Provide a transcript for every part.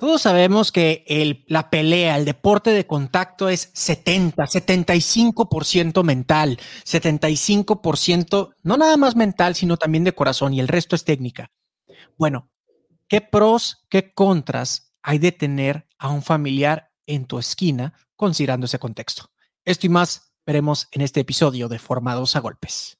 Todos sabemos que la pelea, el deporte de contacto es 70, 75% mental, 75% no nada más mental, sino también de corazón y el resto es técnica. Bueno, ¿qué pros, qué contras hay de tener a un familiar en tu esquina considerando ese contexto? Esto y más veremos en este episodio de Formados a Golpes.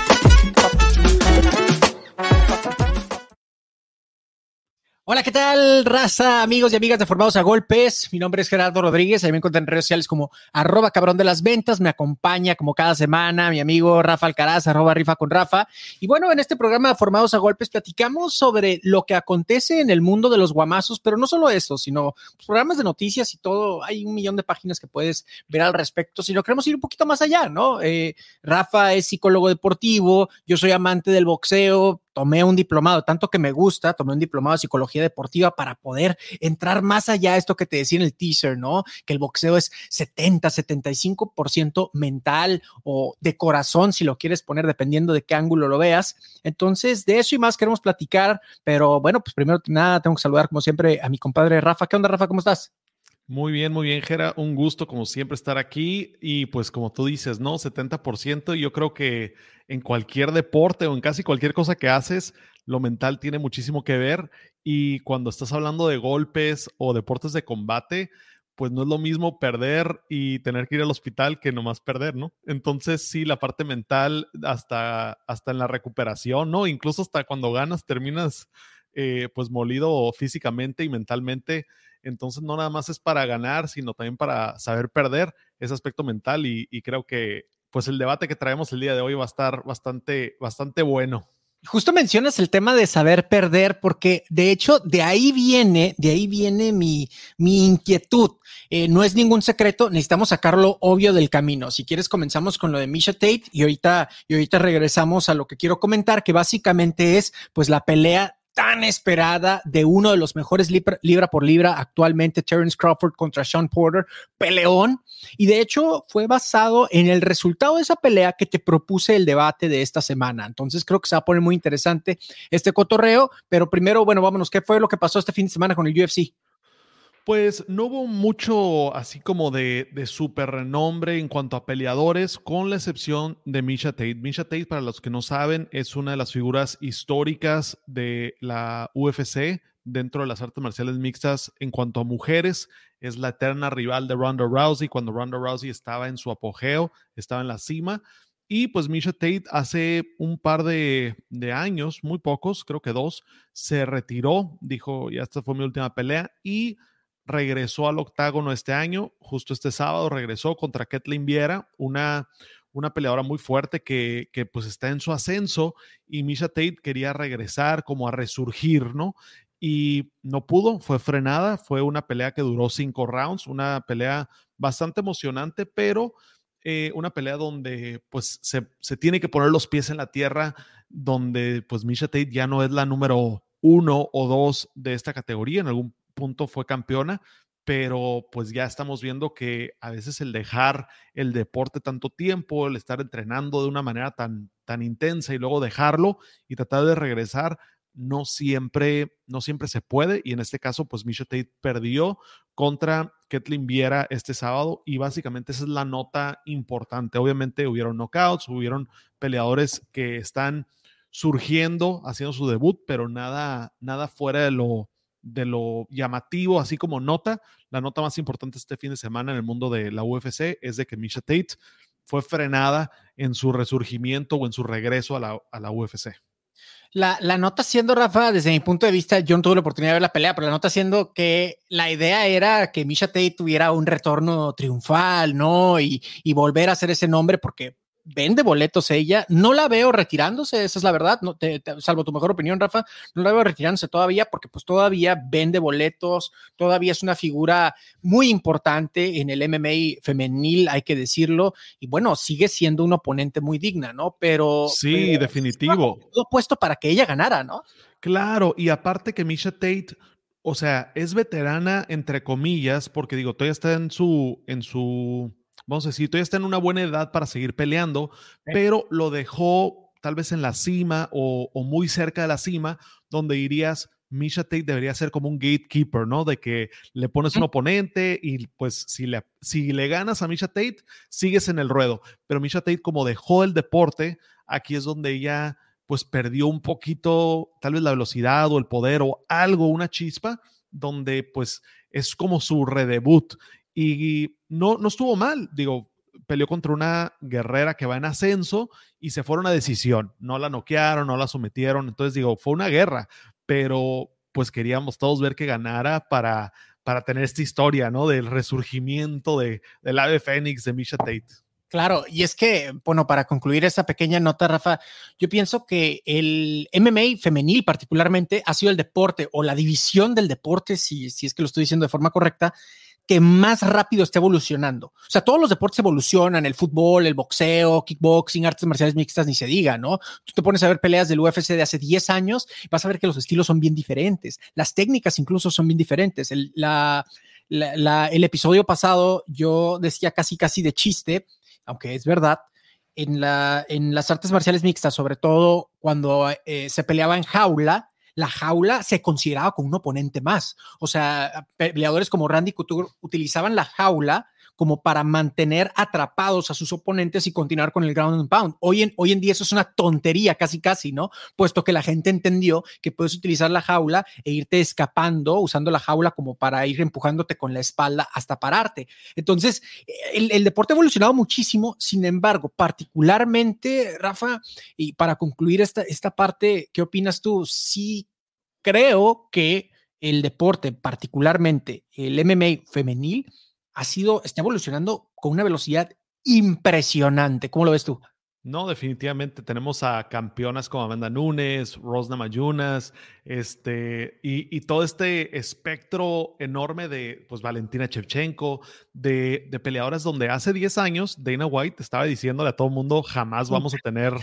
Hola, ¿qué tal, raza, amigos y amigas de Formados a Golpes? Mi nombre es Gerardo Rodríguez, ahí me encuentran en redes sociales como arroba cabrón de las ventas, me acompaña como cada semana mi amigo Rafa Alcaraz, arroba rifa con Rafa. Y bueno, en este programa de Formados a Golpes platicamos sobre lo que acontece en el mundo de los guamazos, pero no solo eso, sino programas de noticias y todo, hay un millón de páginas que puedes ver al respecto, si no queremos ir un poquito más allá, ¿no? Eh, Rafa es psicólogo deportivo, yo soy amante del boxeo, tomé un diplomado, tanto que me gusta, tomé un diplomado de psicología deportiva para poder entrar más allá de esto que te decía en el teaser, ¿no? Que el boxeo es 70, 75% mental o de corazón, si lo quieres poner, dependiendo de qué ángulo lo veas. Entonces, de eso y más queremos platicar, pero bueno, pues primero que nada, tengo que saludar como siempre a mi compadre Rafa. ¿Qué onda, Rafa? ¿Cómo estás? Muy bien, muy bien, Gera. Un gusto, como siempre, estar aquí. Y pues, como tú dices, ¿no? 70%. Yo creo que en cualquier deporte o en casi cualquier cosa que haces, lo mental tiene muchísimo que ver. Y cuando estás hablando de golpes o deportes de combate, pues no es lo mismo perder y tener que ir al hospital que nomás perder, ¿no? Entonces, sí, la parte mental, hasta, hasta en la recuperación, ¿no? Incluso hasta cuando ganas, terminas eh, pues molido físicamente y mentalmente entonces no nada más es para ganar, sino también para saber perder ese aspecto mental y, creo que pues el debate que traemos el día de hoy va a estar bastante, bastante bueno. Justo mencionas el tema de saber perder, porque de hecho de ahí viene, de ahí viene mi, mi inquietud. Eh, no es ningún secreto, necesitamos sacarlo obvio del camino. Si quieres, comenzamos con lo de Misha Tate y ahorita, y ahorita regresamos a lo que quiero comentar, que básicamente es pues la pelea tan esperada de uno de los mejores libra, por libra actualmente, Terence Crawford contra Sean Porter, peleón. Y de hecho fue basado en el resultado de esa pelea que te propuse el debate de esta semana. Entonces creo que se va a poner muy interesante este cotorreo. Pero primero, bueno, vámonos, ¿qué fue lo que pasó este fin de semana con el UFC? Pues no hubo mucho así como de, de súper renombre en cuanto a peleadores, con la excepción de Misha Tate. Misha Tate, para los que no saben, es una de las figuras históricas de la UFC dentro de las artes marciales mixtas en cuanto a mujeres. Es la eterna rival de Ronda Rousey cuando Ronda Rousey estaba en su apogeo, estaba en la cima. Y pues Misha Tate hace un par de, de, años, muy pocos, creo que dos, se retiró, dijo, ya esta fue mi última pelea y regresó al octágono este año, justo este sábado regresó contra Kathleen Viera, una, una peleadora muy fuerte que, que, pues está en su ascenso y Misha Tate quería regresar como a resurgir, ¿no? Y no pudo, fue frenada, fue una pelea que duró cinco rounds, una pelea bastante emocionante, pero eh, una pelea donde pues se, se, tiene que poner los pies en la tierra, donde pues Misha Tate ya no es la número uno o dos de esta categoría, en algún punto fue campeona, pero pues ya estamos viendo que a veces el dejar el deporte tanto tiempo, el estar entrenando de una manera tan, tan intensa y luego dejarlo y tratar de regresar, no siempre, no siempre se puede. Y en este caso, pues Misha Tate perdió contra Kathleen Viera este sábado y básicamente esa es la nota importante. Obviamente hubieron knockouts, hubieron peleadores que están surgiendo, haciendo su debut, pero nada, nada fuera de lo, de lo llamativo, así como nota. La nota más importante este fin de semana en el mundo de la UFC es de que Misha Tate fue frenada en su resurgimiento o en su regreso a la, a la UFC. La, la, nota siendo, Rafa, desde mi punto de vista, yo no tuve la oportunidad de ver la pelea, pero la nota siendo que la idea era que Misha Tate tuviera un retorno triunfal, ¿no? Y, y volver a hacer ese nombre, porque vende boletos ella. No la veo retirándose, esa es la verdad, no, te, te, salvo tu mejor opinión, Rafa, no la veo retirándose todavía porque pues todavía vende boletos, todavía es una figura muy importante en el MMA femenil, hay que decirlo, y bueno, sigue siendo un oponente muy digna, ¿no? Pero... Sí, pero, definitivo. Todo puesto para que ella ganara, ¿no? Claro, y aparte que Misha Tate... O sea, es veterana entre comillas, porque digo, todavía está en su, en su, vamos a decir, todavía está en una buena edad para seguir peleando, sí. pero lo dejó tal vez en la cima o, o, muy cerca de la cima, donde dirías, Misha Tate debería ser como un gatekeeper, ¿no? De que le pones un oponente y pues si le, si le ganas a Misha Tate, sigues en el ruedo. Pero Misha Tate como dejó el deporte, aquí es donde ella pues perdió un poquito tal vez la velocidad o el poder o algo, una chispa, donde pues es como su redebut y no, no estuvo mal, digo, peleó contra una guerrera que va en ascenso y se fueron a decisión, no la noquearon, no la sometieron, entonces digo, fue una guerra, pero pues queríamos todos ver que ganara para, para tener esta historia, ¿no? Del resurgimiento de, del ave fénix de Misha Tate. Claro, y es que, bueno, para concluir esa pequeña nota, Rafa, yo pienso que el MMA femenil particularmente ha sido el deporte o la división del deporte, si, si es que lo estoy diciendo de forma correcta, más rápido está evolucionando. O sea, todos los deportes evolucionan, el fútbol, el boxeo, kickboxing, artes marciales mixtas, ni se diga, ¿no? Tú te pones a ver peleas del UFC de hace 10 años vas a ver que los estilos son bien diferentes, las técnicas incluso son bien diferentes. El, episodio pasado yo decía casi, casi de chiste, aunque es verdad, en las artes marciales mixtas, sobre todo cuando eh, se peleaba en jaula, la jaula se consideraba como un oponente más. O sea, peleadores como Randy Couture utilizaban la jaula como para mantener atrapados a sus oponentes y continuar con el ground and pound. Hoy en, hoy en día eso es una tontería casi casi, ¿no? Puesto que la gente entendió que puedes utilizar la jaula e irte escapando usando la jaula como para ir empujándote con la espalda hasta pararte. Entonces, el, el deporte ha evolucionado muchísimo, sin embargo, particularmente, Rafa, y para concluir esta, esta parte, ¿qué opinas tú? Sí creo que el deporte, particularmente el MMA femenil, ha sido, está evolucionando con una velocidad impresionante. ¿Cómo lo ves tú? No, definitivamente tenemos a campeonas como Amanda Nunes, Rosna Mayunas, este, y, y, todo este espectro enorme de pues, Valentina Shevchenko, de, de, peleadoras donde hace 10 años Dana White estaba diciéndole a todo el mundo jamás vamos a tener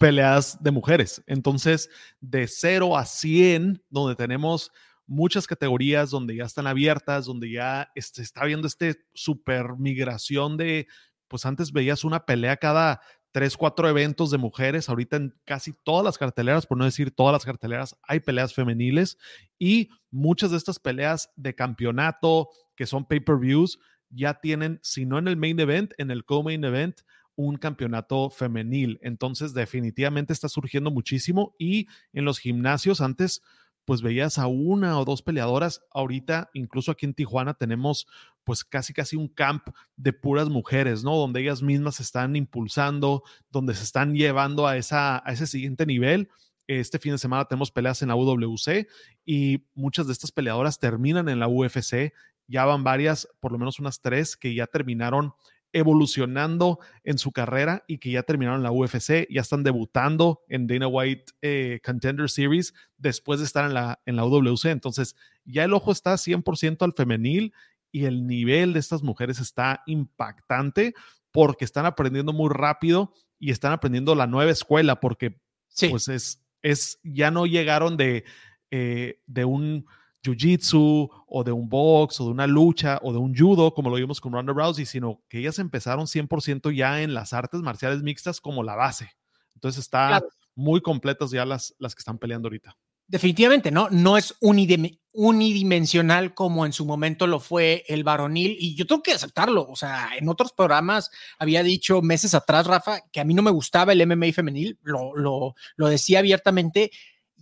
peleas de mujeres. Entonces, de 0 a 100, donde tenemos muchas categorías donde ya están abiertas, donde ya se este, está viendo este super migración de, pues antes veías una pelea cada tres, cuatro eventos de mujeres, ahorita en casi todas las carteleras, por no decir todas las carteleras, hay peleas femeniles y muchas de estas peleas de campeonato que son pay-per-views ya tienen, si no en el main event, en el co-main event, un campeonato femenil. Entonces, definitivamente está surgiendo muchísimo y en los gimnasios antes pues veías a una o dos peleadoras. Ahorita, incluso aquí en Tijuana, tenemos pues casi casi un camp de puras mujeres, ¿no? Donde ellas mismas se están impulsando, donde se están llevando a, esa, a ese siguiente nivel. Este fin de semana tenemos peleas en la UWC y muchas de estas peleadoras terminan en la UFC. Ya van varias, por lo menos unas tres, que ya terminaron evolucionando en su carrera y que ya terminaron la UFC, ya están debutando en Dana White eh, Contender Series después de estar en la, en la UWC. Entonces, ya el ojo está 100% al femenil y el nivel de estas mujeres está impactante porque están aprendiendo muy rápido y están aprendiendo la nueva escuela porque sí. pues es, es, ya no llegaron de, eh, de un jiu-jitsu o de un box o de una lucha o de un judo, como lo vimos con Ronda Rousey, sino que ellas empezaron 100% ya en las artes marciales mixtas como la base. Entonces está claro. muy completas ya las, las que están peleando ahorita. Definitivamente, ¿no? No es unidim unidimensional como en su momento lo fue el varonil y yo tengo que aceptarlo, o sea, en otros programas había dicho meses atrás, Rafa, que a mí no me gustaba el MMA femenil, lo, lo, lo decía abiertamente,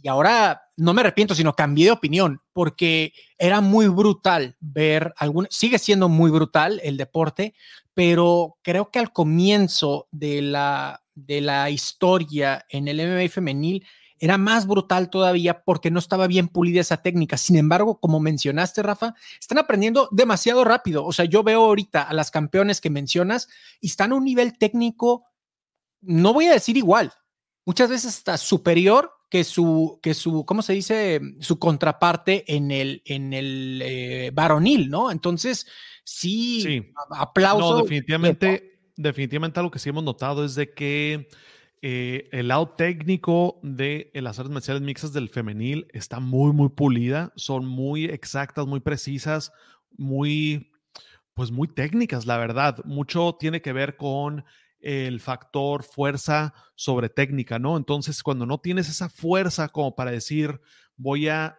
y ahora no me arrepiento, sino cambié de opinión, porque era muy brutal ver algún, sigue siendo muy brutal el deporte, pero creo que al comienzo de la, de la historia en el MMA femenil era más brutal todavía porque no estaba bien pulida esa técnica. Sin embargo, como mencionaste, Rafa, están aprendiendo demasiado rápido. O sea, yo veo ahorita a las campeones que mencionas y están a un nivel técnico, no voy a decir igual, muchas veces está superior que su, que su, ¿cómo se dice? Su contraparte en el, en el eh, varonil, ¿no? Entonces, sí, Sí. aplauso. No, definitivamente, definitivamente algo que sí hemos notado es de que eh, el lado técnico de las artes marciales mixtas del femenil está muy, muy pulida. Son muy exactas, muy precisas, muy, pues muy técnicas, la verdad. Mucho tiene que ver con el factor fuerza sobre técnica, ¿no? Entonces, cuando no tienes esa fuerza como para decir, voy a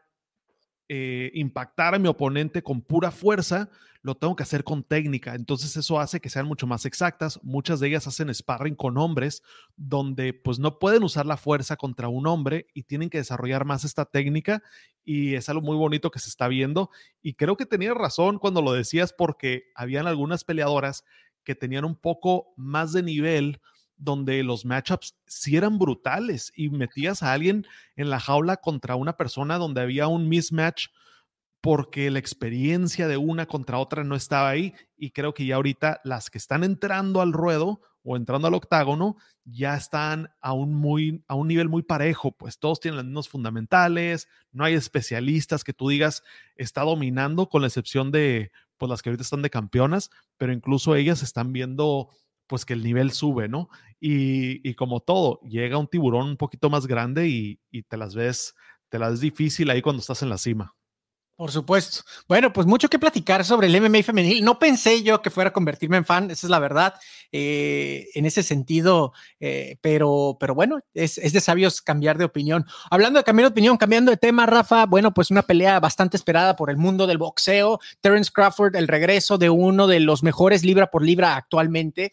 eh, impactar a mi oponente con pura fuerza, lo tengo que hacer con técnica. Entonces eso hace que sean mucho más exactas. Muchas de ellas hacen sparring con hombres donde pues no pueden usar la fuerza contra un hombre y tienen que desarrollar más esta técnica y es algo muy bonito que se está viendo. Y creo que tenías razón cuando lo decías porque habían algunas peleadoras que tenían un poco más de nivel donde los matchups sí eran brutales y metías a alguien en la jaula contra una persona donde había un mismatch porque la experiencia de una contra otra no estaba ahí y creo que ya ahorita las que están entrando al ruedo o entrando al octágono ya están a un, muy, a un nivel muy parejo, pues todos tienen los mismos fundamentales, no hay especialistas que tú digas está dominando con la excepción de pues las que ahorita están de campeonas, pero incluso ellas están viendo pues que el nivel sube, ¿no? Y, y como todo, llega un tiburón un poquito más grande y, y te las ves, te las ves difícil ahí cuando estás en la cima. Por supuesto. Bueno, pues mucho que platicar sobre el MMA femenil. No pensé yo que fuera a convertirme en fan, esa es la verdad, eh, en ese sentido, eh, pero, pero bueno, es, es, de sabios cambiar de opinión. Hablando de cambiar de opinión, cambiando de tema, Rafa, bueno, pues una pelea bastante esperada por el mundo del boxeo. Terence Crawford, el regreso de uno de los mejores libra por libra actualmente.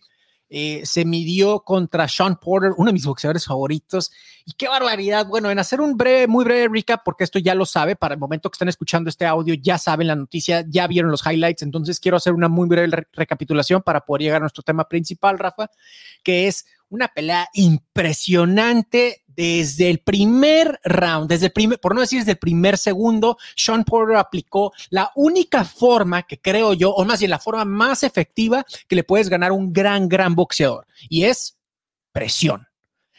Eh, se midió contra Sean Porter, uno de mis boxeadores favoritos. Y qué barbaridad. Bueno, en hacer un breve, muy breve recap, porque esto ya lo sabe, para el momento que están escuchando este audio, ya saben la noticia, ya vieron los highlights. Entonces quiero hacer una muy breve re recapitulación para poder llegar a nuestro tema principal, Rafa, que es una pelea impresionante desde el primer round, desde el primer, por no decir desde el primer segundo, Sean Porter aplicó la única forma que creo yo, o más bien la forma más efectiva que le puedes ganar un gran, gran boxeador, y es presión.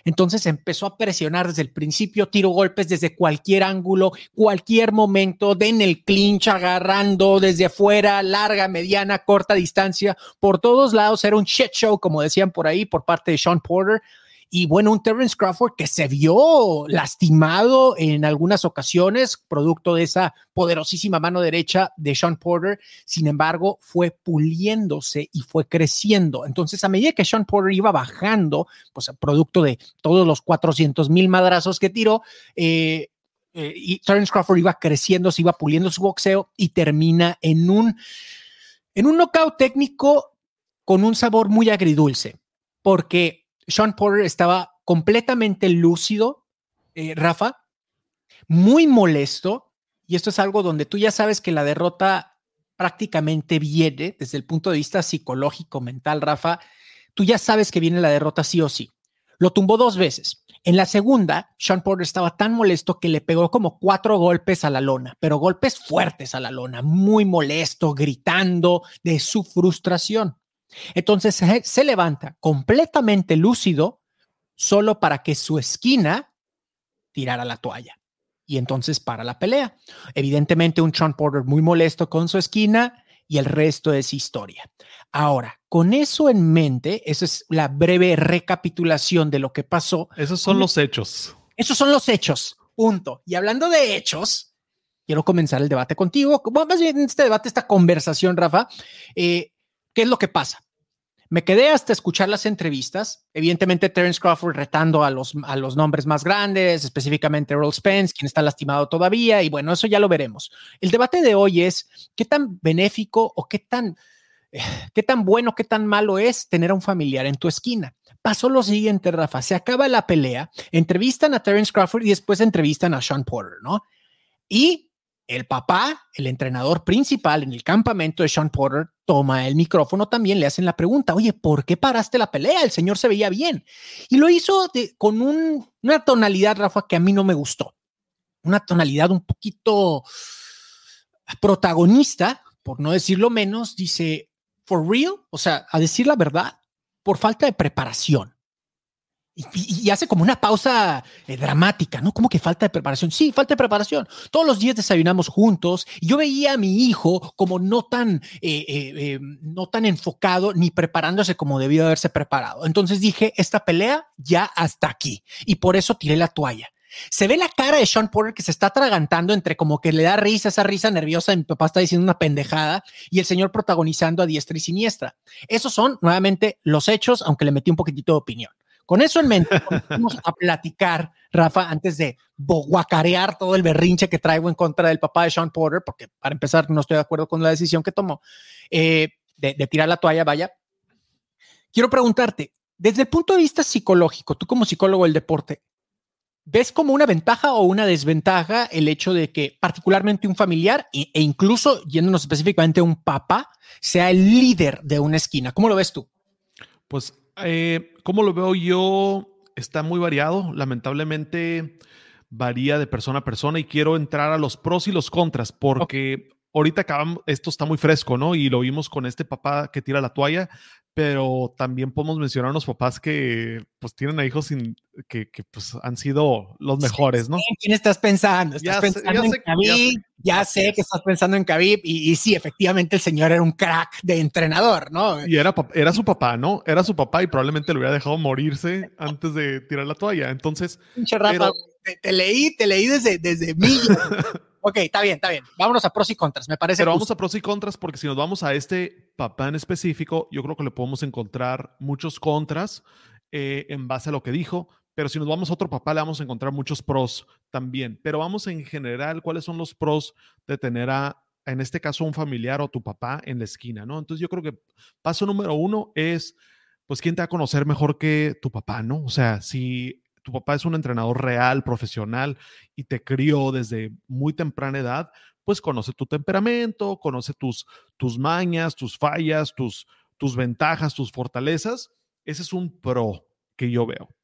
Entonces empezó a presionar desde el principio, tiro golpes desde cualquier ángulo, cualquier momento, den el clinch, agarrando desde fuera, larga, mediana, corta distancia, por todos lados. Era un shit show, como decían por ahí, por parte de Sean Porter. Y bueno, un Terence Crawford que se vio lastimado en algunas ocasiones, producto de esa poderosísima mano derecha de Sean Porter. Sin embargo, fue puliéndose y fue creciendo. Entonces, a medida que Sean Porter iba bajando, pues producto de todos los 400 mil madrazos que tiró, eh, eh, y Terence Crawford iba creciendo, se iba puliendo su boxeo y termina en un, en un knockout técnico con un sabor muy agridulce, porque sean Porter estaba completamente lúcido, eh, Rafa, muy molesto, y esto es algo donde tú ya sabes que la derrota prácticamente viene desde el punto de vista psicológico, mental, Rafa, tú ya sabes que viene la derrota sí o sí. Lo tumbó dos veces. En la segunda, Sean Porter estaba tan molesto que le pegó como cuatro golpes a la lona, pero golpes fuertes a la lona, muy molesto, gritando de su frustración. Entonces se, se, levanta completamente lúcido solo para que su esquina tirara la toalla. Y entonces para la pelea. Evidentemente un Sean Porter muy molesto con su esquina y el resto es historia. Ahora, con eso en mente, esa es la breve recapitulación de lo que pasó. Esos son los hechos. Esos son los hechos. Punto. Y hablando de hechos, quiero comenzar el debate contigo. Más bien este debate, esta conversación, Rafa. Eh, ¿Qué es lo que pasa? Me quedé hasta escuchar las entrevistas. Evidentemente, Terence Crawford retando a los, a los nombres más grandes, específicamente Earl Spence, quien está lastimado todavía. Y bueno, eso ya lo veremos. El debate de hoy es qué tan benéfico o qué tan eh, qué tan bueno, qué tan malo es tener a un familiar en tu esquina. Pasó lo siguiente, Rafa, se acaba la pelea, entrevistan a Terence Crawford y después entrevistan a Sean Porter, ¿no? Y el papá, el entrenador principal en el campamento de Sean Porter, toma el micrófono también, le hacen la pregunta, oye, ¿por qué paraste la pelea? El señor se veía bien. Y lo hizo con una tonalidad, Rafa, que a mí no me gustó. Una tonalidad un poquito protagonista, por no decirlo menos, dice, for real, o sea, a decir la verdad, por falta de preparación. Y, hace como una pausa eh, dramática, ¿no? Como que falta de preparación. Sí, falta de preparación. Todos los días desayunamos juntos y yo veía a mi hijo como no tan, eh, eh, no tan enfocado ni preparándose como debió haberse preparado. Entonces dije, esta pelea ya hasta aquí. Y por eso tiré la toalla. Se ve la cara de Sean Porter que se está atragantando entre como que le da risa, esa risa nerviosa, mi papá está diciendo una pendejada, y el señor protagonizando a diestra y siniestra. Esos son nuevamente los hechos, aunque le metí un poquitito de opinión. Con eso en mente, vamos a platicar, Rafa, antes de guacarear todo el berrinche que traigo en contra del papá de Sean Porter, porque para empezar no estoy de acuerdo con la decisión que tomó eh, de, de tirar la toalla, vaya. Quiero preguntarte, desde el punto de vista psicológico, tú como psicólogo del deporte, ¿Ves como una ventaja o una desventaja el hecho de que particularmente un familiar e, incluso yéndonos específicamente un papá sea el líder de una esquina? ¿Cómo lo ves tú? Pues, eh, ¿cómo lo veo yo? Está muy variado. Lamentablemente varía de persona a persona y quiero entrar a los pros y los contras porque ahorita acabamos, esto está muy fresco, ¿no? Y lo vimos con este papá que tira la toalla, pero también podemos mencionar a unos papás que pues tienen a hijos sin, que, que, pues han sido los mejores, ¿no? ¿Quién estás pensando? ¿Estás ya pensando sé, en Khabib? Ya, sé que estás pensando en Khabib y, y, sí, efectivamente el señor era un crack de entrenador, ¿no? Y era, era su papá, ¿no? Era su papá y probablemente lo hubiera dejado morirse antes de tirar la toalla. Entonces... Rafa, te, leí, te leí desde, desde mí. Ok, está bien, está bien. Vámonos a pros y contras, me parece. Pero vamos a pros y contras porque si nos vamos a este papá en específico, yo creo que le podemos encontrar muchos contras eh, en base a lo que dijo. Pero si nos vamos a otro papá, le vamos a encontrar muchos pros también. Pero vamos en general, ¿cuáles son los pros de tener a, en este caso, un familiar o tu papá en la esquina, ¿no? Entonces yo creo que paso número uno es, pues, ¿quién te va a conocer mejor que tu papá, ¿no? O sea, si tu papá es un entrenador real, profesional y te crió desde muy temprana edad, pues conoce tu temperamento, conoce tus, tus mañas, tus fallas, tus, tus ventajas, tus fortalezas. Ese es un pro que yo veo.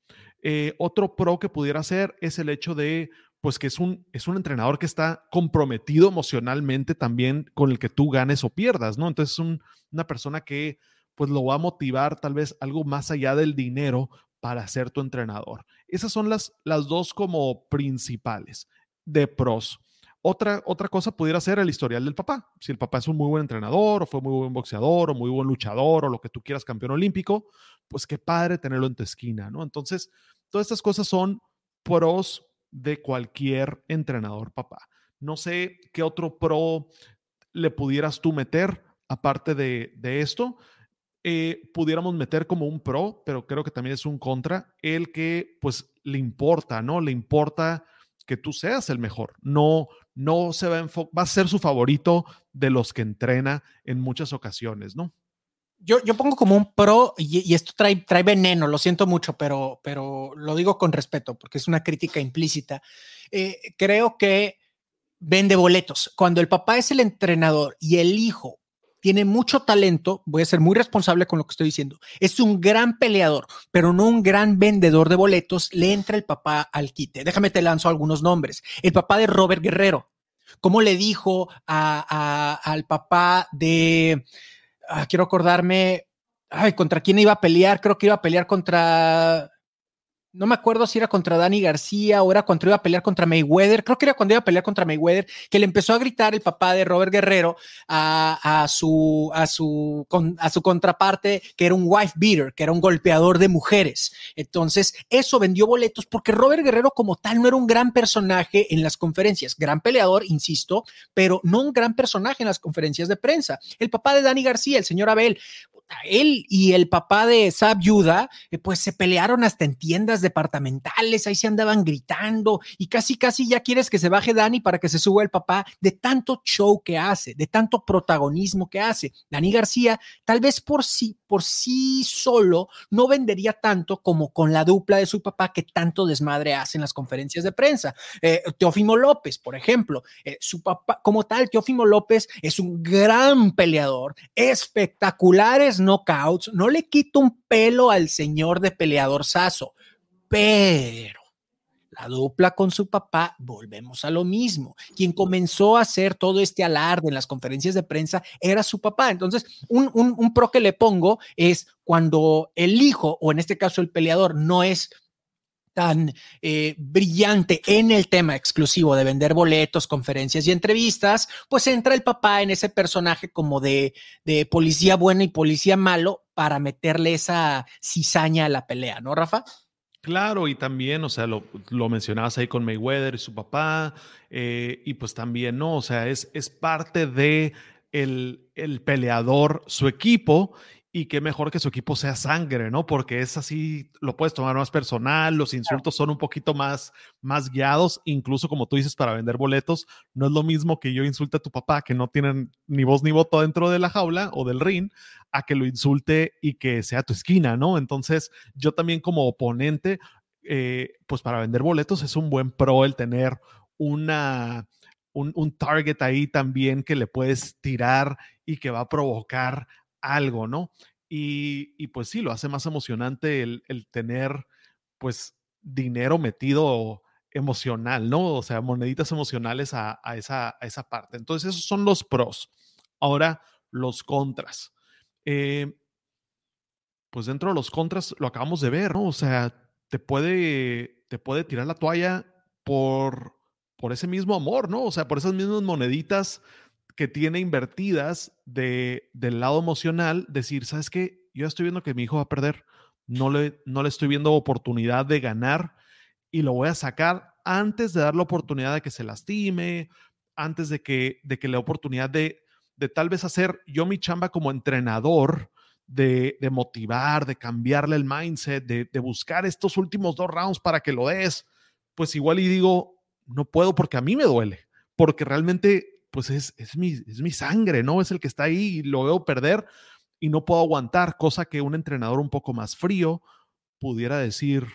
Eh, otro pro que pudiera ser es el hecho de, pues que es un, es un entrenador que está comprometido emocionalmente también con el que tú ganes o pierdas, ¿no? Entonces es una persona que pues lo va a motivar tal vez algo más allá del dinero para ser tu entrenador. Esas son las, las dos como principales de pros. Otra, otra cosa pudiera ser el historial del papá. Si el papá es un muy buen entrenador, o fue muy buen boxeador, o muy buen luchador, o lo que tú quieras, campeón olímpico, pues qué padre tenerlo en tu esquina, ¿no? Entonces, todas estas cosas son pros de cualquier entrenador papá. No sé qué otro pro le pudieras tú meter aparte de, de esto. Eh, pudiéramos meter como un pro, pero creo que también es un contra, el que pues le importa, ¿no? Le importa que tú seas el mejor. No, no se va a va a ser su favorito de los que entrena en muchas ocasiones, ¿no? Yo, yo pongo como un pro y, esto trae, trae veneno, lo siento mucho, pero, pero lo digo con respeto porque es una crítica implícita. Eh, creo que vende boletos. Cuando el papá es el entrenador y el hijo tiene mucho talento, voy a ser muy responsable con lo que estoy diciendo, es un gran peleador, pero no un gran vendedor de boletos, le entra el papá al quite. Déjame te lanzo algunos nombres. El papá de Robert Guerrero, ¿cómo le dijo al papá de, ah, quiero acordarme, ay, ¿contra quién iba a pelear? Creo que iba a pelear contra no me acuerdo si era contra Dani García o era cuando iba a pelear contra Mayweather, creo que era cuando iba a pelear contra Mayweather, que le empezó a gritar el papá de Robert Guerrero a, su, a, su, contraparte, que era un wife beater, que era un golpeador de mujeres. Entonces, eso vendió boletos porque Robert Guerrero como tal no era un gran personaje en las conferencias, gran peleador, insisto, pero no un gran personaje en las conferencias de prensa. El papá de Dani García, el señor Abel, él y el papá de Sab Yuda, eh, pues se pelearon hasta en tiendas departamentales, ahí se andaban gritando y casi, casi ya quieres que se baje Dani para que se suba el papá de tanto show que hace, de tanto protagonismo que hace. Dani García, tal vez por sí, por sí solo, no vendería tanto como con la dupla de su papá que tanto desmadre hace en las conferencias de prensa. Eh, Teófimo López, por ejemplo, eh, su papá, como tal, Teófimo López es un gran peleador, espectaculares knockouts, no le quito un pelo al señor de peleador Sazo, pero la dupla con su papá, volvemos a lo mismo. Quien comenzó a hacer todo este alarde en las conferencias de prensa era su papá. Entonces, un, un, un, pro que le pongo es cuando el hijo, o en este caso el peleador, no es tan eh, brillante en el tema exclusivo de vender boletos, conferencias y entrevistas, pues entra el papá en ese personaje como de, de policía bueno y policía malo para meterle esa cizaña a la pelea, ¿no, Rafa? Claro, y también, o sea, lo, lo, mencionabas ahí con Mayweather y su papá, eh, y pues también, ¿no? O sea, es, es parte de el, el peleador, su equipo, y qué mejor que su equipo sea sangre, ¿no? Porque es así, lo puedes tomar más personal, los insultos son un poquito más, más guiados, incluso como tú dices, para vender boletos, no es lo mismo que yo insulte a tu papá, que no tienen ni voz ni voto dentro de la jaula o del ring, a que lo insulte y que sea tu esquina, ¿no? Entonces, yo también como oponente, eh, pues para vender boletos es un buen pro el tener una... Un, un target ahí también que le puedes tirar y que va a provocar algo, ¿no? Y, y, pues sí, lo hace más emocionante el, el, tener pues dinero metido emocional, ¿no? O sea, moneditas emocionales a, a, esa, a esa parte. Entonces, esos son los pros. Ahora, los contras. Eh, pues dentro de los contras lo acabamos de ver, ¿no? O sea, te puede, te puede tirar la toalla por, por ese mismo amor, ¿no? O sea, por esas mismas moneditas que tiene invertidas de, del lado emocional, decir, ¿sabes qué? Yo estoy viendo que mi hijo va a perder, no le, no le estoy viendo oportunidad de ganar y lo voy a sacar antes de dar la oportunidad de que se lastime, antes de que, de que le oportunidad de, de tal vez hacer yo mi chamba como entrenador, de, de motivar, de cambiarle el mindset, de buscar estos últimos dos rounds para que lo des, pues igual y digo, no puedo porque a mí me duele, porque realmente pues es, es, mi, es mi sangre, ¿no? Es el que está ahí y lo veo perder y no puedo aguantar, cosa que un entrenador un poco más frío pudiera decir,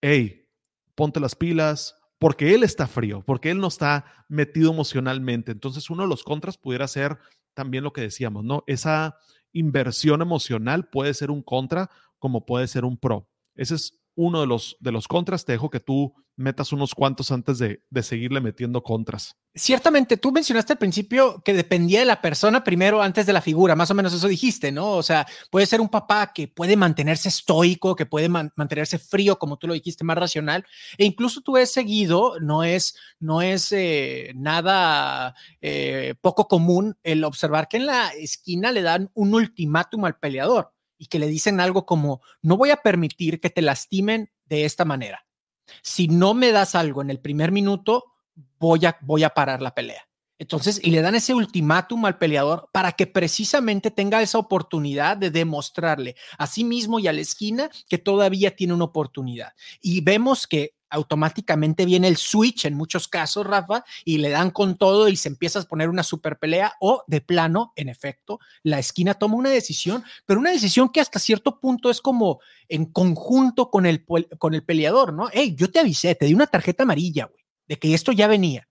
hey, ponte las pilas, porque él está frío, porque él no está metido emocionalmente. Entonces, uno de los contras pudiera ser también lo que decíamos, ¿no? Esa inversión emocional puede ser un contra como puede ser un pro. Ese es uno de los, de los contras. Te dejo que tú metas unos cuantos antes de, de, seguirle metiendo contras. Ciertamente, tú mencionaste al principio que dependía de la persona primero antes de la figura, más o menos eso dijiste, ¿no? O sea, puede ser un papá que puede mantenerse estoico, que puede man mantenerse frío, como tú lo dijiste, más racional, e incluso tú has seguido, no es, no es eh, nada eh, poco común el observar que en la esquina le dan un ultimátum al peleador y que le dicen algo como, no voy a permitir que te lastimen de esta manera. Si no me das algo en el primer minuto, voy a, voy a parar la pelea. Entonces, y le dan ese ultimátum al peleador para que precisamente tenga esa oportunidad de demostrarle a sí mismo y a la esquina que todavía tiene una oportunidad. Y vemos que automáticamente viene el switch en muchos casos, Rafa, y le dan con todo y se empieza a poner una super pelea o de plano, en efecto, la esquina toma una decisión, pero una decisión que hasta cierto punto es como en conjunto con el, con el peleador, ¿no? Hey, yo te avisé, te di una tarjeta amarilla, güey, de que esto ya venía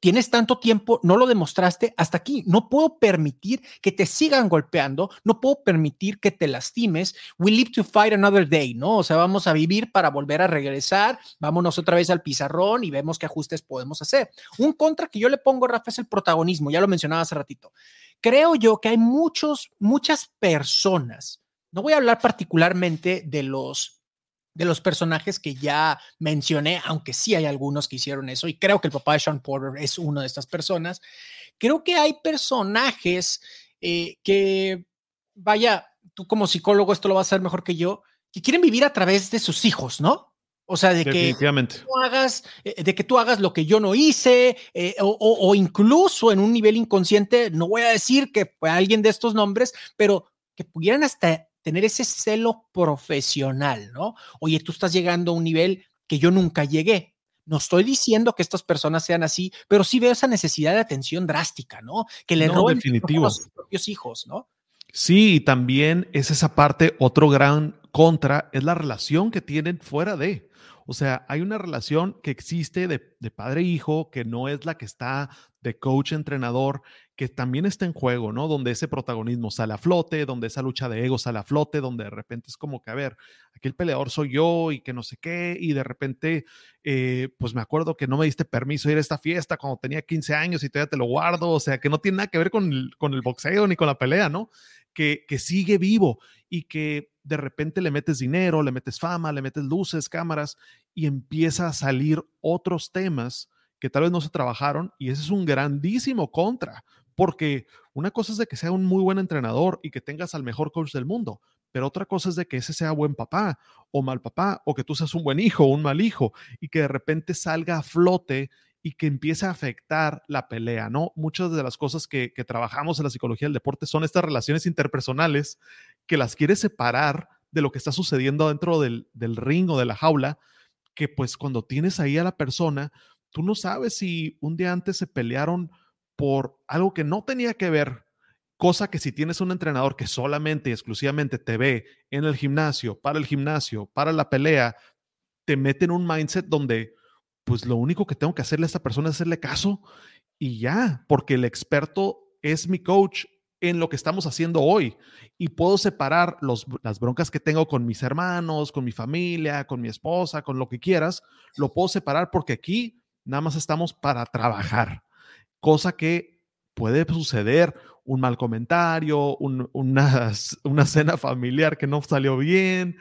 tienes tanto tiempo, no lo demostraste hasta aquí. No puedo permitir que te sigan golpeando, no puedo permitir que te lastimes. We live to fight another day, ¿no? O sea, vamos a vivir para volver a regresar, vámonos otra vez al pizarrón y vemos qué ajustes podemos hacer. Un contra que yo le pongo, Rafa, es el protagonismo, ya lo mencionaba hace ratito. Creo yo que hay muchos, muchas personas, no voy a hablar particularmente de los de los personajes que ya mencioné, aunque sí hay algunos que hicieron eso, y creo que el papá de Sean Porter es una de estas personas, creo que hay personajes eh, que, vaya, tú como psicólogo esto lo vas a hacer mejor que yo, que quieren vivir a través de sus hijos, ¿no? O sea, de que tú hagas, eh, de que tú hagas lo que yo no hice, eh, o, o, o, incluso en un nivel inconsciente, no voy a decir que fue alguien de estos nombres, pero que pudieran hasta tener ese celo profesional, ¿no? Oye, tú estás llegando a un nivel que yo nunca llegué. No estoy diciendo que estas personas sean así, pero sí veo esa necesidad de atención drástica, ¿no? Que le no, definitivo. a sus propios hijos, ¿no? Sí, y también es esa parte, otro gran contra, es la relación que tienen fuera de. O sea, hay una relación que existe de, de padre-hijo e que no es la que está de coach-entrenador, que también está en juego, ¿no? Donde ese protagonismo sale a flote, donde esa lucha de ego sale a flote, donde de repente es como que, a ver, aquí el peleador soy yo y que no sé qué, y de repente, eh, pues me acuerdo que no me diste permiso ir a esta fiesta cuando tenía 15 años y todavía te lo guardo, o sea, que no tiene nada que ver con el, con el boxeo ni con la pelea, ¿no? Que, que sigue vivo y que de repente le metes dinero, le metes fama, le metes luces, cámaras y empieza a salir otros temas que tal vez no se trabajaron y ese es un grandísimo contra, porque una cosa es de que sea un muy buen entrenador y que tengas al mejor coach del mundo, pero otra cosa es de que ese sea buen papá o mal papá, o que tú seas un buen hijo o un mal hijo, y que de repente salga a flote y que empiece a afectar la pelea, ¿no? Muchas de las cosas que, trabajamos en la psicología del deporte son estas relaciones interpersonales que las quieres separar de lo que está sucediendo dentro del, ring o de la jaula, que pues cuando tienes ahí a la persona, tú no sabes si un día antes se pelearon por algo que no tenía que ver, cosa que si tienes un entrenador que solamente y exclusivamente te ve en el gimnasio, para el gimnasio, para la pelea, te mete en un mindset donde pues lo único que tengo que hacerle a esta persona es hacerle caso y ya, porque el experto es mi coach en lo que estamos haciendo hoy y puedo separar los, las broncas que tengo con mis hermanos, con mi familia, con mi esposa, con lo que quieras, lo puedo separar porque aquí nada más estamos para trabajar, cosa que puede suceder un mal comentario, una, una cena familiar que no salió bien,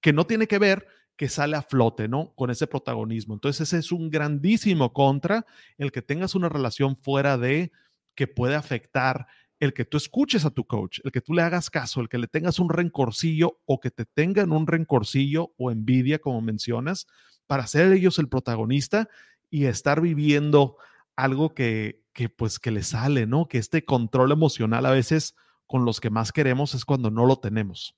que no tiene que ver, que sale a flote, ¿no? Con ese protagonismo. Entonces, ese es un grandísimo contra el que tengas una relación fuera de que puede afectar el que tú escuches a tu coach, el que tú le hagas caso, el que le tengas un rencorcillo o que te tengan un rencorcillo o envidia, como mencionas, para ser ellos el protagonista y estar viviendo algo que, que pues que le sale, ¿no? Que este control emocional a veces con los que más queremos es cuando no lo tenemos.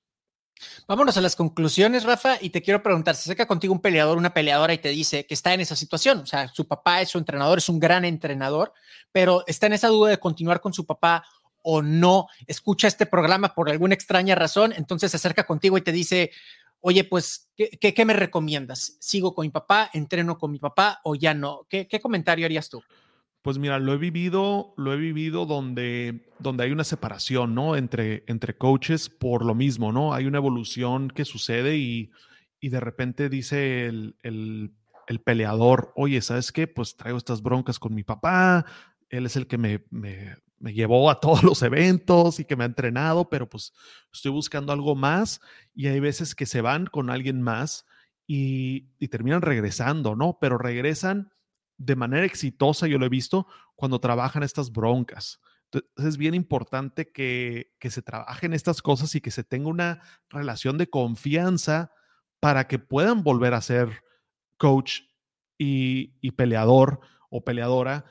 Vámonos a las conclusiones, Rafa, y te quiero preguntar, se acerca contigo un peleador, una peleadora y te dice que está en esa situación, o sea, su papá es su entrenador, es un gran entrenador, pero está en esa duda de continuar con su papá o no, escucha este programa por alguna extraña razón, entonces se acerca contigo y te dice, oye, pues, ¿qué, qué, me recomiendas? ¿Sigo con mi papá? ¿Entreno con mi papá o ya no? ¿Qué, qué comentario harías tú? Pues mira, lo he vivido, lo he vivido donde, donde hay una separación, ¿no? Entre, entre coaches por lo mismo, ¿no? Hay una evolución que sucede y, y de repente dice el, el, el, peleador, oye, ¿sabes qué? Pues traigo estas broncas con mi papá, él es el que me, me, me llevó a todos los eventos y que me ha entrenado, pero pues estoy buscando algo más y hay veces que se van con alguien más y, y terminan regresando, ¿no? Pero regresan de manera exitosa, yo lo he visto, cuando trabajan estas broncas. Entonces es bien importante que, que se trabajen estas cosas y que se tenga una relación de confianza para que puedan volver a ser coach y, y peleador o peleadora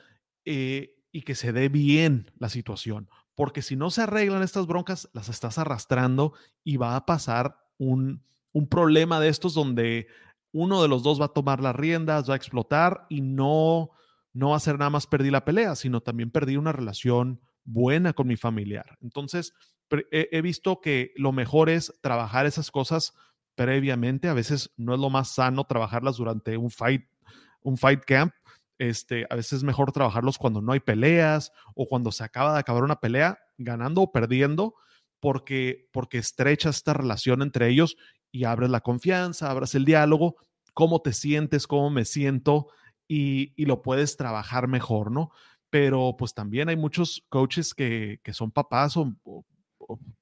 eh, y que se dé bien la situación. Porque si no se arreglan estas broncas, las estás arrastrando y va a pasar un, un problema de estos donde uno de los dos va a tomar las riendas, va a explotar y no, no va a ser nada más perdí la pelea, sino también perdí una relación buena con mi familiar. Entonces, he, visto que lo mejor es trabajar esas cosas previamente. A veces no es lo más sano trabajarlas durante un fight, un fight camp. Este, a veces es mejor trabajarlos cuando no hay peleas o cuando se acaba de acabar una pelea, ganando o perdiendo, porque, porque estrecha esta relación entre ellos y abres la confianza, abras el diálogo, cómo te sientes, cómo me siento y, y lo puedes trabajar mejor, ¿no? Pero pues también hay muchos coaches que, que son papás o,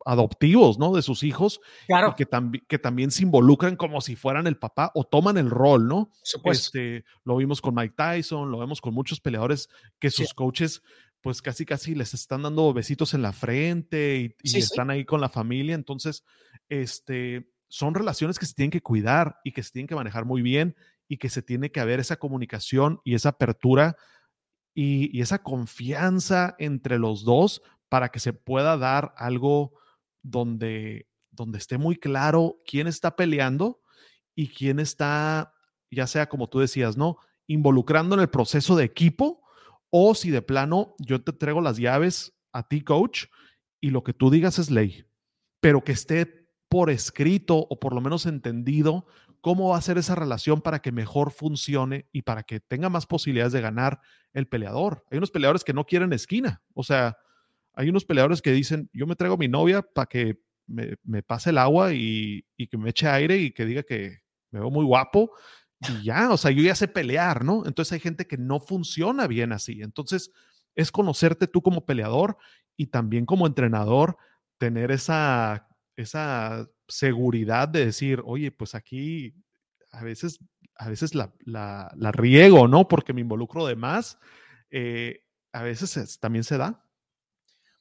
adoptivos, ¿no? De sus hijos. Claro. que, que también se involucran como si fueran el papá o toman el rol, ¿no? Este, lo vimos con Mike Tyson, lo vemos con muchos peleadores que sus coaches pues casi casi les están dando besitos en la frente y, están ahí con la familia. Entonces, este, son relaciones que se tienen que cuidar y que se tienen que manejar muy bien y que se tiene que haber esa comunicación y esa apertura y, esa confianza entre los dos para que se pueda dar algo donde, donde esté muy claro quién está peleando y quién está, ya sea como tú decías, ¿no? Involucrando en el proceso de equipo o si de plano yo te traigo las llaves a ti, coach, y lo que tú digas es ley, pero que esté por escrito o por lo menos entendido cómo va a ser esa relación para que mejor funcione y para que tenga más posibilidades de ganar el peleador. Hay unos peleadores que no quieren esquina, o sea, hay unos peleadores que dicen, yo me traigo a mi novia para que me, pase el agua y, y, que me eche aire y que diga que me veo muy guapo y ya, o sea, yo ya sé pelear, ¿no? Entonces hay gente que no funciona bien así. Entonces es conocerte tú como peleador y también como entrenador, tener esa, esa seguridad de decir, oye, pues aquí a veces, a veces la, la, la riego, ¿no? Porque me involucro de más. Eh, a veces también se da.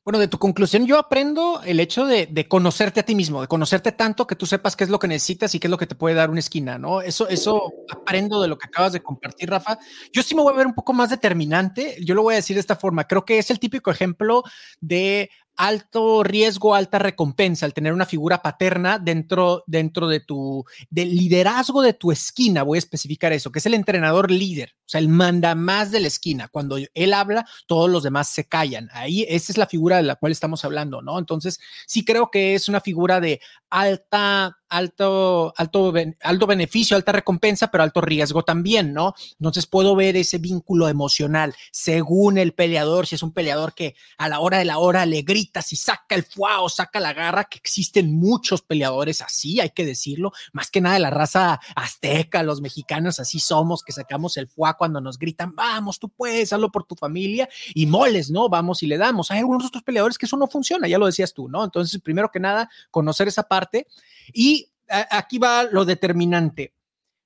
Bueno, de tu conclusión, yo aprendo el hecho de, conocerte a ti mismo, de conocerte tanto que tú sepas qué es lo que necesitas y qué es lo que te puede dar una esquina, ¿no? Eso, eso aprendo de lo que acabas de compartir, Rafa. Yo sí me voy a ver un poco más determinante. Yo lo voy a decir de esta forma. Creo que es el típico ejemplo de alto riesgo, alta recompensa, al tener una figura paterna dentro, dentro de tu del liderazgo de tu esquina. Voy a especificar eso, que es el entrenador líder, o sea, el manda más de la esquina. Cuando él habla, todos los demás se callan. Ahí, esa es la figura de la cual estamos hablando, ¿no? Entonces, sí creo que es una figura de alta alto, alto, alto beneficio, alta recompensa, pero alto riesgo también, ¿no? Entonces puedo ver ese vínculo emocional según el peleador, si es un peleador que a la hora de la hora le grita, si saca el fuego, saca la garra, que existen muchos peleadores así, hay que decirlo, más que nada de la raza azteca, los mexicanos así somos, que sacamos el fuego cuando nos gritan, vamos, tú puedes, hazlo por tu familia y moles, ¿no? Vamos y le damos. Hay algunos otros peleadores que eso no funciona, ya lo decías tú, ¿no? Entonces, primero que nada, conocer esa parte y aquí va lo determinante.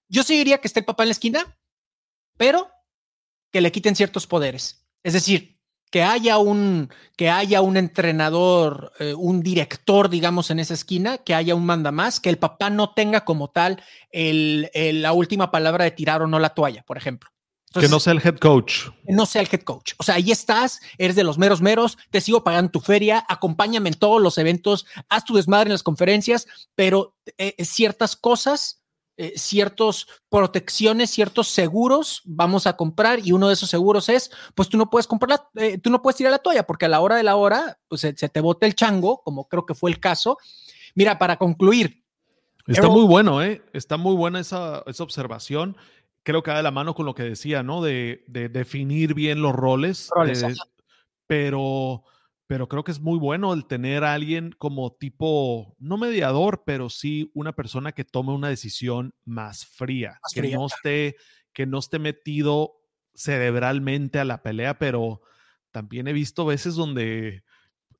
Yo sí diría que esté el papá en la esquina, pero que le quiten ciertos poderes. Es decir, que haya un, que haya un entrenador, eh, un director, digamos, en esa esquina, que haya un manda más, que el papá no tenga como tal la última palabra de tirar o no la toalla, por ejemplo que no sea el head coach. no sea el head coach. O sea, ahí estás, eres de los meros meros, te sigo pagando tu feria, acompáñame en todos los eventos, haz tu desmadre en las conferencias, pero eh, eh, ciertas cosas, eh, ciertas protecciones, ciertos seguros vamos a comprar y uno de esos seguros es, pues tú no puedes comprar, tú no puedes tirar la toalla porque a la hora de la hora, pues se, te bota el chango, como creo que fue el caso. Mira, para concluir. Está muy bueno, ¿eh? Está muy buena esa, esa observación creo que va de la mano con lo que decía, ¿no? De, definir bien los roles. Eh, pero, pero creo que es muy bueno el tener a alguien como tipo, no mediador, pero sí una persona que tome una decisión más fría, que, No esté, que no esté metido cerebralmente a la pelea, pero también he visto veces donde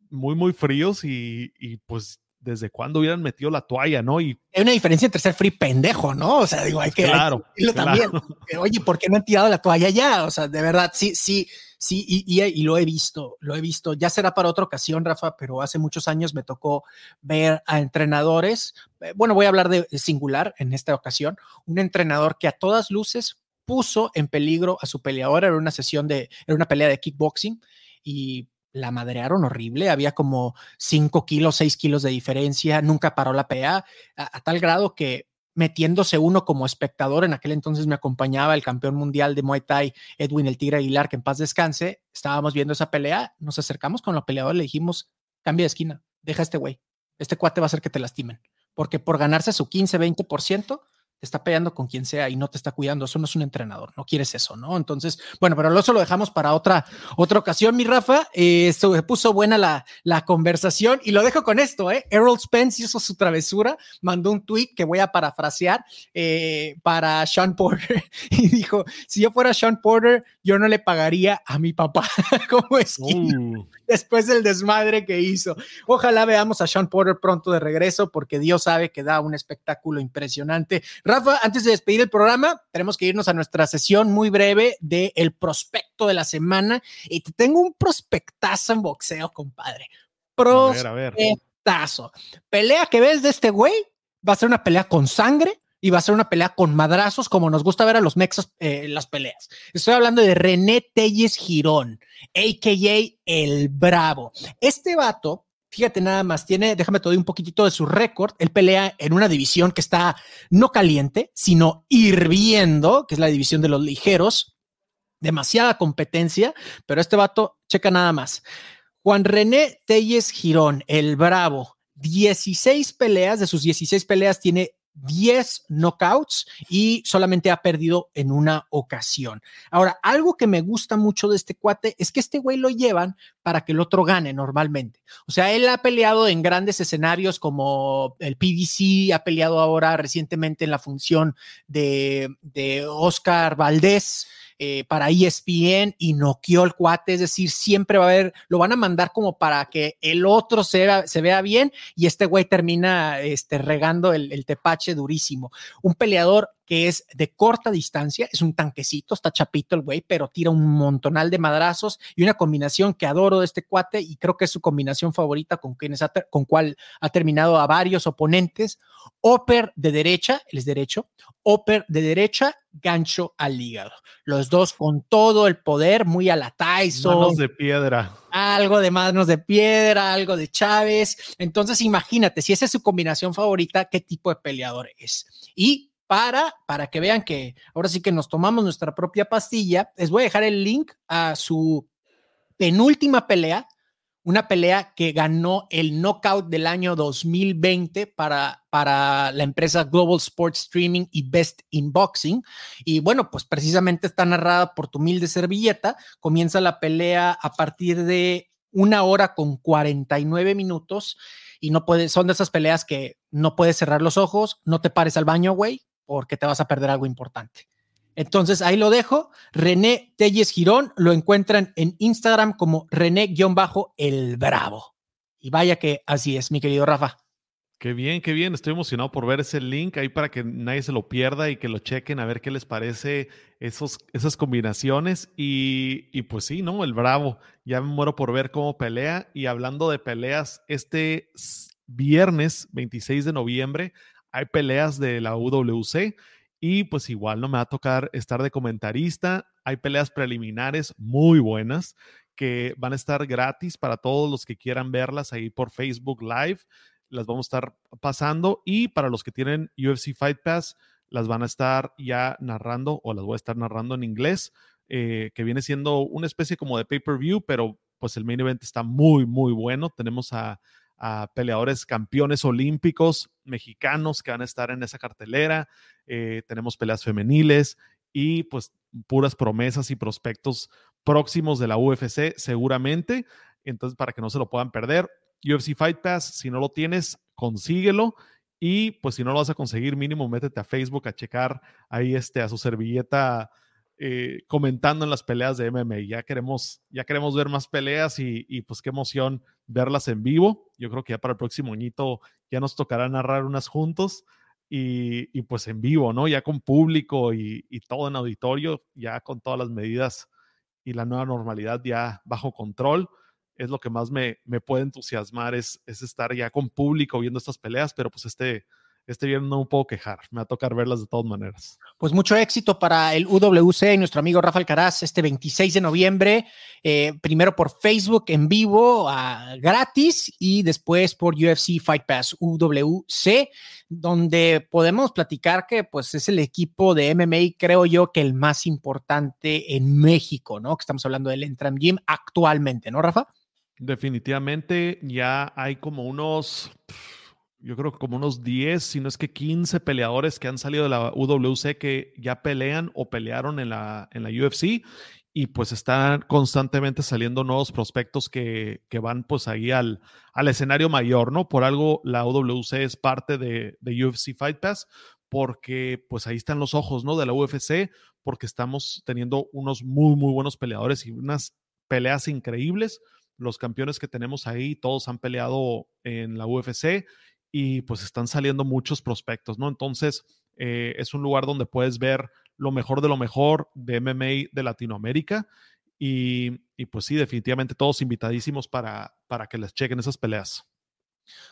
muy, muy fríos y, y pues desde cuándo hubieran metido la toalla, ¿no? Y hay una diferencia entre ser free pendejo, ¿no? O sea, digo, hay que, claro, también. Oye, ¿por qué no han tirado la toalla ya? O sea, de verdad, sí, sí, sí, y, y, lo he visto, lo he visto. Ya será para otra ocasión, Rafa, pero hace muchos años me tocó ver a entrenadores. Eh, bueno, voy a hablar de singular en esta ocasión. Un entrenador que a todas luces puso en peligro a su peleador. Era una sesión de, era una pelea de kickboxing y la madrearon horrible, había como 5 kilos, 6 kilos de diferencia, nunca paró la pelea, a, tal grado que metiéndose uno como espectador, en aquel entonces me acompañaba el campeón mundial de Muay Thai, Edwin el Tigre Aguilar, que en paz descanse, estábamos viendo esa pelea, nos acercamos con la peleadora, le dijimos, cambia de esquina, deja este güey, este cuate va a hacer que te lastimen, porque por ganarse su 15, 20%, está peleando con quien sea y no te está cuidando. Eso no es un entrenador, no quieres eso, ¿no? Entonces, bueno, pero eso lo dejamos para otra, otra ocasión, mi Rafa. Eh, se puso buena la, la conversación y lo dejo con esto, ¿eh? Errol Spence hizo su travesura, mandó un tweet que voy a parafrasear eh, para Sean Porter y dijo: Si yo fuera Sean Porter, yo no le pagaría a mi papá como es. Después del desmadre que hizo. Ojalá veamos a Sean Porter pronto de regreso porque Dios sabe que da un espectáculo impresionante. Rafa, antes de despedir el programa, tenemos que irnos a nuestra sesión muy breve del el prospecto de la semana. Y te tengo un prospectazo en boxeo, compadre. Prospectazo. Pelea que ves de este güey va a ser una pelea con sangre y va a ser una pelea con madrazos, como nos gusta ver a los mexas eh, las peleas. Estoy hablando de René Telles Girón, a.k.a. El Bravo. Este vato Fíjate nada más, tiene, déjame te doy un poquitito de su récord. Él pelea en una división que está no caliente, sino hirviendo, que es la división de los ligeros. Demasiada competencia, pero este vato, checa nada más. Juan René Telles Girón, el Bravo, 16 peleas, de sus 16 peleas tiene 10 knockouts y solamente ha perdido en una ocasión. Ahora, algo que me gusta mucho de este cuate es que este güey lo llevan para que el otro gane normalmente. O sea, él ha peleado en grandes escenarios como el PDC, ha peleado ahora recientemente en la función de, de Oscar Valdés. Eh, para ESPN y noqueó el cuate, es decir, siempre va a haber, lo van a mandar como para que el otro se vea, se vea bien y este güey termina este, regando el, el tepache durísimo. Un peleador que es de corta distancia, es un tanquecito, está chapito el güey, pero tira un montonal de madrazos y una combinación que adoro de este cuate y creo que es su combinación favorita con quienes ha con cual ha terminado a varios oponentes. Oper de derecha, él es derecho, Oper de derecha, gancho al hígado. Los dos con todo el poder, muy a la Tyson. Manos de piedra. Algo de manos de piedra, algo de Chávez. Entonces, imagínate, si esa es su combinación favorita, qué tipo de peleador es. Y para, para que vean que ahora sí que nos tomamos nuestra propia pastilla, les voy a dejar el link a su penúltima pelea, una pelea que ganó el knockout del año 2020 para, para la empresa Global Sports Streaming y Best in Boxing. Y bueno, pues precisamente está narrada por tu humilde servilleta. Comienza la pelea a partir de una hora con 49 minutos y no puede, son de esas peleas que no puedes cerrar los ojos, no te pares al baño, güey, porque te vas a perder algo importante. Entonces ahí lo dejo. René Telles Girón lo encuentran en Instagram como René-el Bravo. Y vaya que así es, mi querido Rafa. Qué bien, qué bien. Estoy emocionado por ver ese link ahí para que nadie se lo pierda y que lo chequen a ver qué les parece esos, esas combinaciones. Y, y pues sí, ¿no? El Bravo. Ya me muero por ver cómo pelea. Y hablando de peleas, este viernes 26 de noviembre hay peleas de la UWC y pues igual no me va a tocar estar de comentarista. Hay peleas preliminares muy buenas que van a estar gratis para todos los que quieran verlas ahí por Facebook Live. Las vamos a estar pasando y para los que tienen UFC Fight Pass, las van a estar ya narrando o las voy a estar narrando en inglés, eh, que viene siendo una especie como de pay-per-view, pero pues el main event está muy, muy bueno. Tenemos a a peleadores campeones olímpicos mexicanos que van a estar en esa cartelera. Eh, tenemos peleas femeniles y pues puras promesas y prospectos próximos de la UFC seguramente. Entonces, para que no se lo puedan perder, UFC Fight Pass, si no lo tienes, consíguelo. Y pues si no lo vas a conseguir, mínimo métete a Facebook a checar ahí este, a su servilleta eh, comentando en las peleas de MMA. Ya queremos, ya queremos ver más peleas y, y, pues qué emoción verlas en vivo. Yo creo que ya para el próximo añito ya nos tocará narrar unas juntos y, y pues en vivo, ¿no? Ya con público y, y, todo en auditorio, ya con todas las medidas y la nueva normalidad ya bajo control. Es lo que más me, me puede entusiasmar, es, es estar ya con público viendo estas peleas, pero pues este, este viernes no me puedo quejar, me va a tocar verlas de todas maneras. Pues mucho éxito para el UWC y nuestro amigo Rafael Caraz este 26 de noviembre, eh, primero por Facebook en vivo, uh, gratis, y después por UFC Fight Pass UWC, donde podemos platicar que pues es el equipo de MMA, creo yo, que el más importante en México, ¿no? Que estamos hablando del Entram Gym actualmente, ¿no, Rafa? Definitivamente ya hay como unos yo creo que como unos 10, si no es que 15 peleadores que han salido de la UWC que ya pelean o pelearon en la, en la UFC y pues están constantemente saliendo nuevos prospectos que, que van pues ahí al, al, escenario mayor, ¿no? Por algo la UWC es parte de, de UFC Fight Pass porque pues ahí están los ojos, ¿no? De la UFC, porque estamos teniendo unos muy, muy buenos peleadores y unas peleas increíbles. Los campeones que tenemos ahí, todos han peleado en la UFC y pues están saliendo muchos prospectos, ¿no? Entonces, eh, es un lugar donde puedes ver lo mejor de lo mejor de MMA de Latinoamérica y, y pues sí, definitivamente todos invitadísimos para, para que les chequen esas peleas.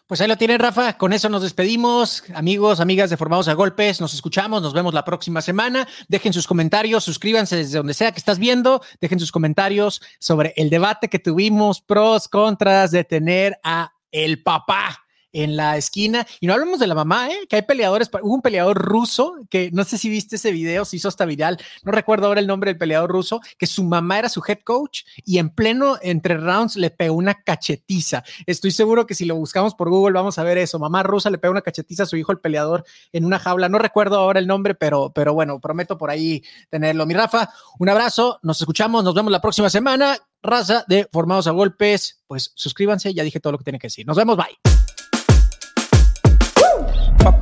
Pues ahí lo tienen, Rafa. Con eso nos despedimos. Amigos, amigas de Formados a Golpes, nos escuchamos, nos vemos la próxima semana. Dejen sus comentarios, suscríbanse desde donde sea que estás viendo. Dejen sus comentarios sobre el debate que tuvimos, pros, contras de tener a el papá en la esquina. Y no hablamos de la mamá, ¿eh? que hay peleadores. Hubo un peleador ruso que no sé si viste ese video, se hizo hasta viral. No recuerdo ahora el nombre del peleador ruso, que su mamá era su head coach y en pleno entre rounds le pegó una cachetiza. Estoy seguro que si lo buscamos por Google vamos a ver eso. Mamá rusa le pegó una cachetiza a su hijo, el peleador, en una jaula. No recuerdo ahora el nombre, pero, pero bueno, prometo por ahí tenerlo. Mi Rafa, un abrazo. Nos escuchamos, nos vemos la próxima semana. Raza de Formados a Golpes, pues suscríbanse, ya dije todo lo que tiene que decir. Nos vemos, bye.